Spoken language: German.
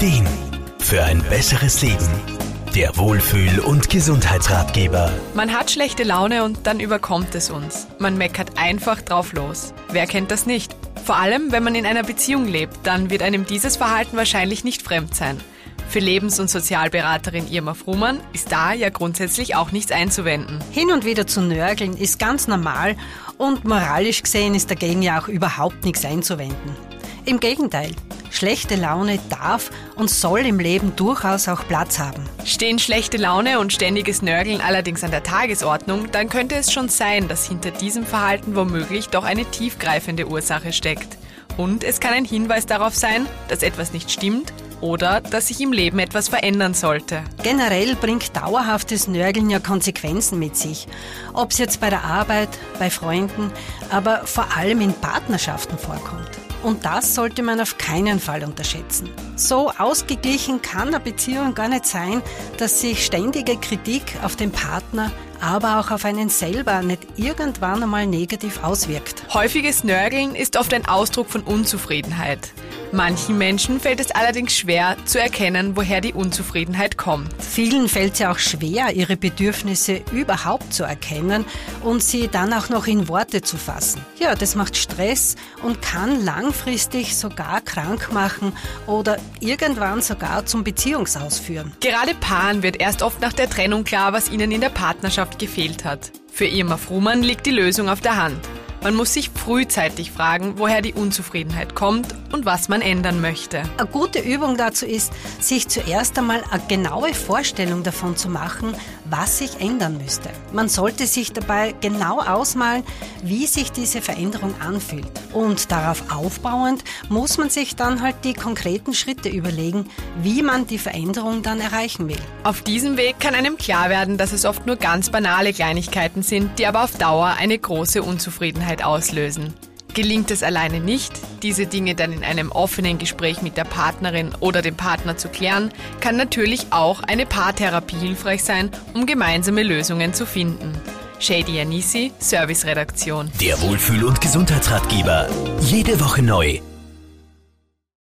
Ideen für ein besseres Leben. Der Wohlfühl- und Gesundheitsratgeber. Man hat schlechte Laune und dann überkommt es uns. Man meckert einfach drauf los. Wer kennt das nicht? Vor allem, wenn man in einer Beziehung lebt, dann wird einem dieses Verhalten wahrscheinlich nicht fremd sein. Für Lebens- und Sozialberaterin Irma Frumann ist da ja grundsätzlich auch nichts einzuwenden. Hin und wieder zu nörgeln ist ganz normal und moralisch gesehen ist dagegen ja auch überhaupt nichts einzuwenden. Im Gegenteil, schlechte Laune darf und soll im Leben durchaus auch Platz haben. Stehen schlechte Laune und ständiges Nörgeln allerdings an der Tagesordnung, dann könnte es schon sein, dass hinter diesem Verhalten womöglich doch eine tiefgreifende Ursache steckt. Und es kann ein Hinweis darauf sein, dass etwas nicht stimmt oder dass sich im Leben etwas verändern sollte. Generell bringt dauerhaftes Nörgeln ja Konsequenzen mit sich. Ob es jetzt bei der Arbeit, bei Freunden, aber vor allem in Partnerschaften vorkommt. Und das sollte man auf keinen Fall unterschätzen. So ausgeglichen kann eine Beziehung gar nicht sein, dass sich ständige Kritik auf den Partner, aber auch auf einen selber nicht irgendwann einmal negativ auswirkt. Häufiges Nörgeln ist oft ein Ausdruck von Unzufriedenheit. Manchen Menschen fällt es allerdings schwer zu erkennen, woher die Unzufriedenheit kommt. Vielen fällt es ja auch schwer, ihre Bedürfnisse überhaupt zu erkennen und sie dann auch noch in Worte zu fassen. Ja, das macht Stress und kann langfristig sogar krank machen oder irgendwann sogar zum Beziehungsaus führen. Gerade Paaren wird erst oft nach der Trennung klar, was ihnen in der Partnerschaft gefehlt hat. Für Irma Frumann liegt die Lösung auf der Hand. Man muss sich frühzeitig fragen, woher die Unzufriedenheit kommt und was man ändern möchte. Eine gute Übung dazu ist, sich zuerst einmal eine genaue Vorstellung davon zu machen, was sich ändern müsste. Man sollte sich dabei genau ausmalen, wie sich diese Veränderung anfühlt. Und darauf aufbauend muss man sich dann halt die konkreten Schritte überlegen, wie man die Veränderung dann erreichen will. Auf diesem Weg kann einem klar werden, dass es oft nur ganz banale Kleinigkeiten sind, die aber auf Dauer eine große Unzufriedenheit auslösen. Gelingt es alleine nicht, diese Dinge dann in einem offenen Gespräch mit der Partnerin oder dem Partner zu klären, kann natürlich auch eine Paartherapie hilfreich sein, um gemeinsame Lösungen zu finden. Shady Anisi, Serviceredaktion. Der Wohlfühl- und Gesundheitsratgeber. Jede Woche neu